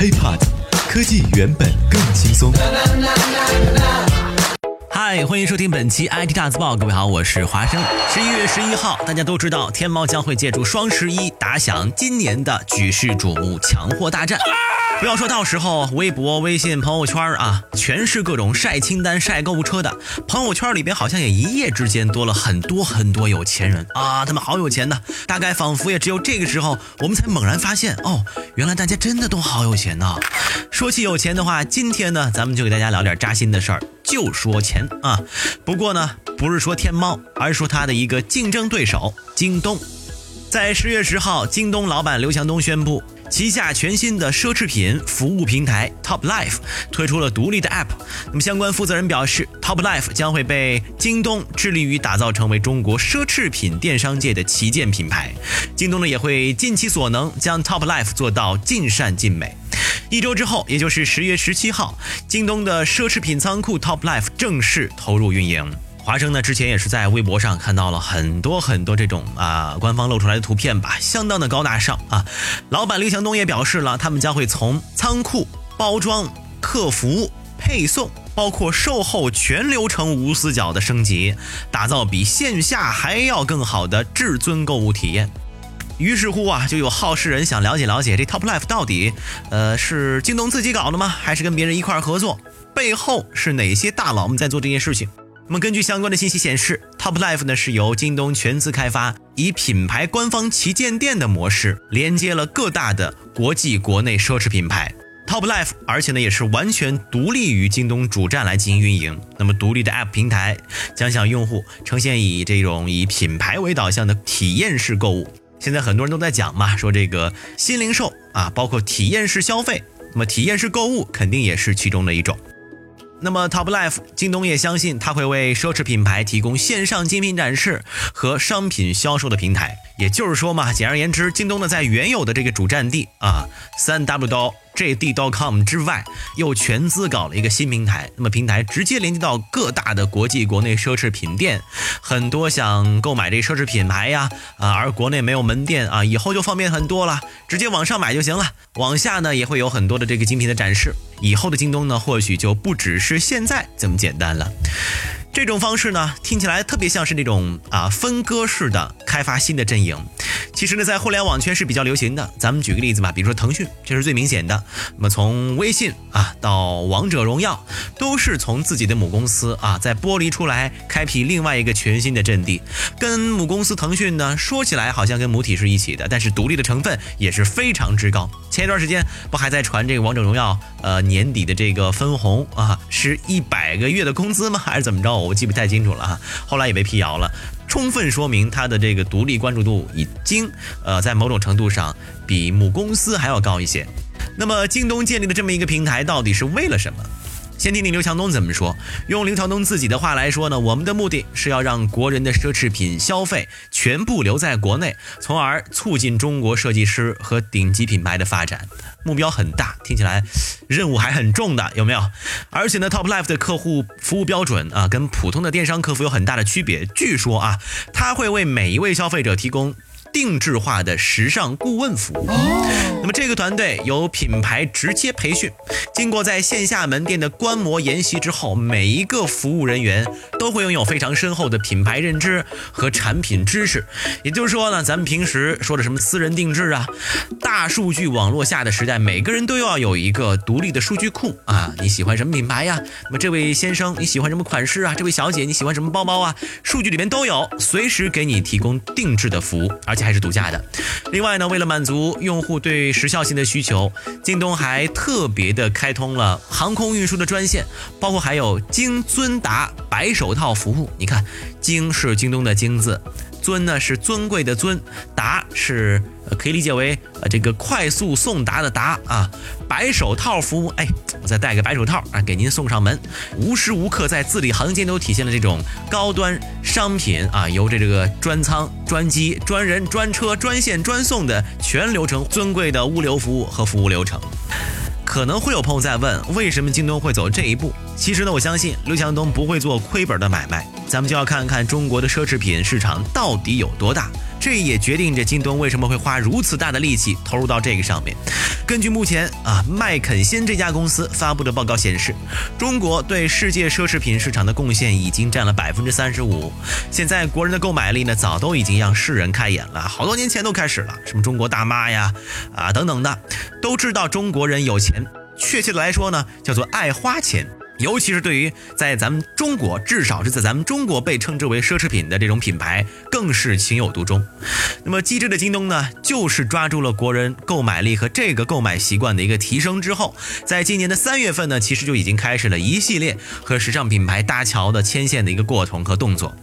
HiPod，科技原本更轻松。嗨，欢迎收听本期 IT 大字报，各位好，我是华生。十一月十一号，大家都知道天猫将会借助双十一打响今年的举世瞩目抢货大战。不要说到时候微博、微信、朋友圈啊，全是各种晒清单、晒购物车的。朋友圈里边好像也一夜之间多了很多很多有钱人啊，他们好有钱的。大概仿佛也只有这个时候，我们才猛然发现，哦，原来大家真的都好有钱呐。说起有钱的话，今天呢，咱们就给大家聊点扎心的事儿，就说钱啊。不过呢，不是说天猫，而是说它的一个竞争对手京东。在十月十号，京东老板刘强东宣布。旗下全新的奢侈品服务平台 Top Life 推出了独立的 App。那么相关负责人表示，Top Life 将会被京东致力于打造成为中国奢侈品电商界的旗舰品牌。京东呢也会尽其所能将 Top Life 做到尽善尽美。一周之后，也就是十月十七号，京东的奢侈品仓库 Top Life 正式投入运营。华生呢，之前也是在微博上看到了很多很多这种啊官方露出来的图片吧，相当的高大上啊。老板刘强东也表示了，他们将会从仓库、包装、客服、配送，包括售后全流程无死角的升级，打造比线下还要更好的至尊购物体验。于是乎啊，就有好事人想了解了解这 Top Life 到底，呃，是京东自己搞的吗？还是跟别人一块合作？背后是哪些大佬们在做这件事情？那么根据相关的信息显示，Top Life 呢是由京东全资开发，以品牌官方旗舰店的模式连接了各大的国际、国内奢侈品牌 Top Life，而且呢也是完全独立于京东主站来进行运营。那么独立的 App 平台将向用户呈现以这种以品牌为导向的体验式购物。现在很多人都在讲嘛，说这个新零售啊，包括体验式消费，那么体验式购物肯定也是其中的一种。那么，Top Life，京东也相信它会为奢侈品牌提供线上精品展示和商品销售的平台。也就是说嘛，简而言之，京东呢在原有的这个主战地啊，三 W 刀。JD.com 之外，又全资搞了一个新平台。那么平台直接连接到各大的国际、国内奢侈品店，很多想购买这奢侈品牌呀啊，而国内没有门店啊，以后就方便很多了，直接网上买就行了。往下呢也会有很多的这个精品的展示。以后的京东呢，或许就不只是现在这么简单了。这种方式呢，听起来特别像是那种啊分割式的开发新的阵营。其实呢，在互联网圈是比较流行的。咱们举个例子吧，比如说腾讯，这是最明显的。那么从微信啊到王者荣耀，都是从自己的母公司啊再剥离出来，开辟另外一个全新的阵地。跟母公司腾讯呢，说起来好像跟母体是一起的，但是独立的成分也是非常之高。前一段时间不还在传这个王者荣耀呃年底的这个分红啊，是一百个月的工资吗？还是怎么着？我记不太清楚了哈，后来也被辟谣了，充分说明它的这个独立关注度已经呃在某种程度上比母公司还要高一些。那么京东建立的这么一个平台到底是为了什么？先听听刘强东怎么说。用刘强东自己的话来说呢，我们的目的是要让国人的奢侈品消费全部留在国内，从而促进中国设计师和顶级品牌的发展。目标很大，听起来任务还很重的，有没有？而且呢，Top Life 的客户服务标准啊，跟普通的电商客服有很大的区别。据说啊，他会为每一位消费者提供。定制化的时尚顾问服务。这个团队由品牌直接培训，经过在线下门店的观摩研习之后，每一个服务人员都会拥有非常深厚的品牌认知和产品知识。也就是说呢，咱们平时说的什么私人定制啊，大数据网络下的时代，每个人都要有一个独立的数据库啊。你喜欢什么品牌呀？那么这位先生你喜欢什么款式啊？这位小姐你喜欢什么包包啊？数据里面都有，随时给你提供定制的服务，而且。还是独家的。另外呢，为了满足用户对时效性的需求，京东还特别的开通了航空运输的专线，包括还有京尊达白手套服务。你看，京是京东的京字。尊呢是尊贵的尊，达是可以理解为呃这个快速送达的达啊，白手套服务，哎，我再戴个白手套啊，给您送上门，无时无刻在字里行间都体现了这种高端商品啊，由这这个专仓、专机、专人、专车、专线、专送的全流程尊贵的物流服务和服务流程。可能会有朋友在问，为什么京东会走这一步？其实呢，我相信刘强东不会做亏本的买卖。咱们就要看看中国的奢侈品市场到底有多大。这也决定着京东为什么会花如此大的力气投入到这个上面。根据目前啊麦肯锡这家公司发布的报告显示，中国对世界奢侈品市场的贡献已经占了百分之三十五。现在国人的购买力呢，早都已经让世人开眼了，好多年前都开始了，什么中国大妈呀，啊等等的，都知道中国人有钱，确切的来说呢，叫做爱花钱。尤其是对于在咱们中国，至少是在咱们中国被称之为奢侈品的这种品牌，更是情有独钟。那么机智的京东呢，就是抓住了国人购买力和这个购买习惯的一个提升之后，在今年的三月份呢，其实就已经开始了一系列和时尚品牌搭桥的牵线的一个过程和动作。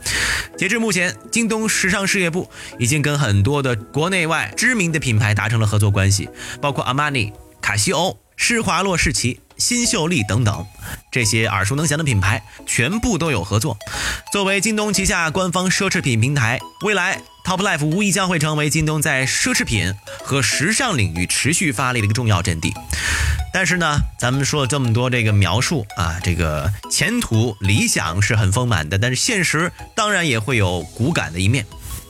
截至目前，京东时尚事业部已经跟很多的国内外知名的品牌达成了合作关系，包括阿玛尼、卡西欧、施华洛世奇。新秀丽等等，这些耳熟能详的品牌全部都有合作。作为京东旗下官方奢侈品平台，未来 Top Life 无疑将会成为京东在奢侈品和时尚领域持续发力的一个重要阵地。但是呢，咱们说了这么多这个描述啊，这个前途理想是很丰满的，但是现实当然也会有骨感的一面。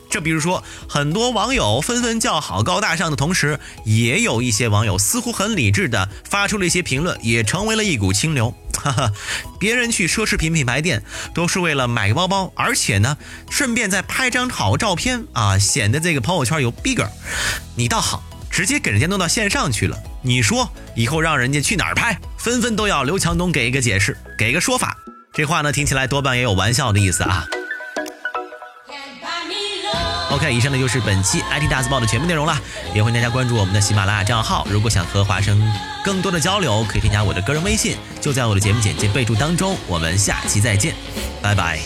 就比如说，很多网友纷纷叫好高大上的同时，也有一些网友似乎很理智的发出了一些评论，也成为了一股清流。哈哈，别人去奢侈品品牌店都是为了买个包包，而且呢，顺便再拍张好照片啊，显得这个朋友圈有 bigger。你倒好，直接给人家弄到线上去了。你说以后让人家去哪儿拍，纷纷都要刘强东给一个解释，给个说法。这话呢，听起来多半也有玩笑的意思啊。OK，以上呢就是本期 IT 大字报的全部内容了，也欢迎大家关注我们的喜马拉雅账号。如果想和华生更多的交流，可以添加我的个人微信，就在我的节目简介备注当中。我们下期再见，拜拜。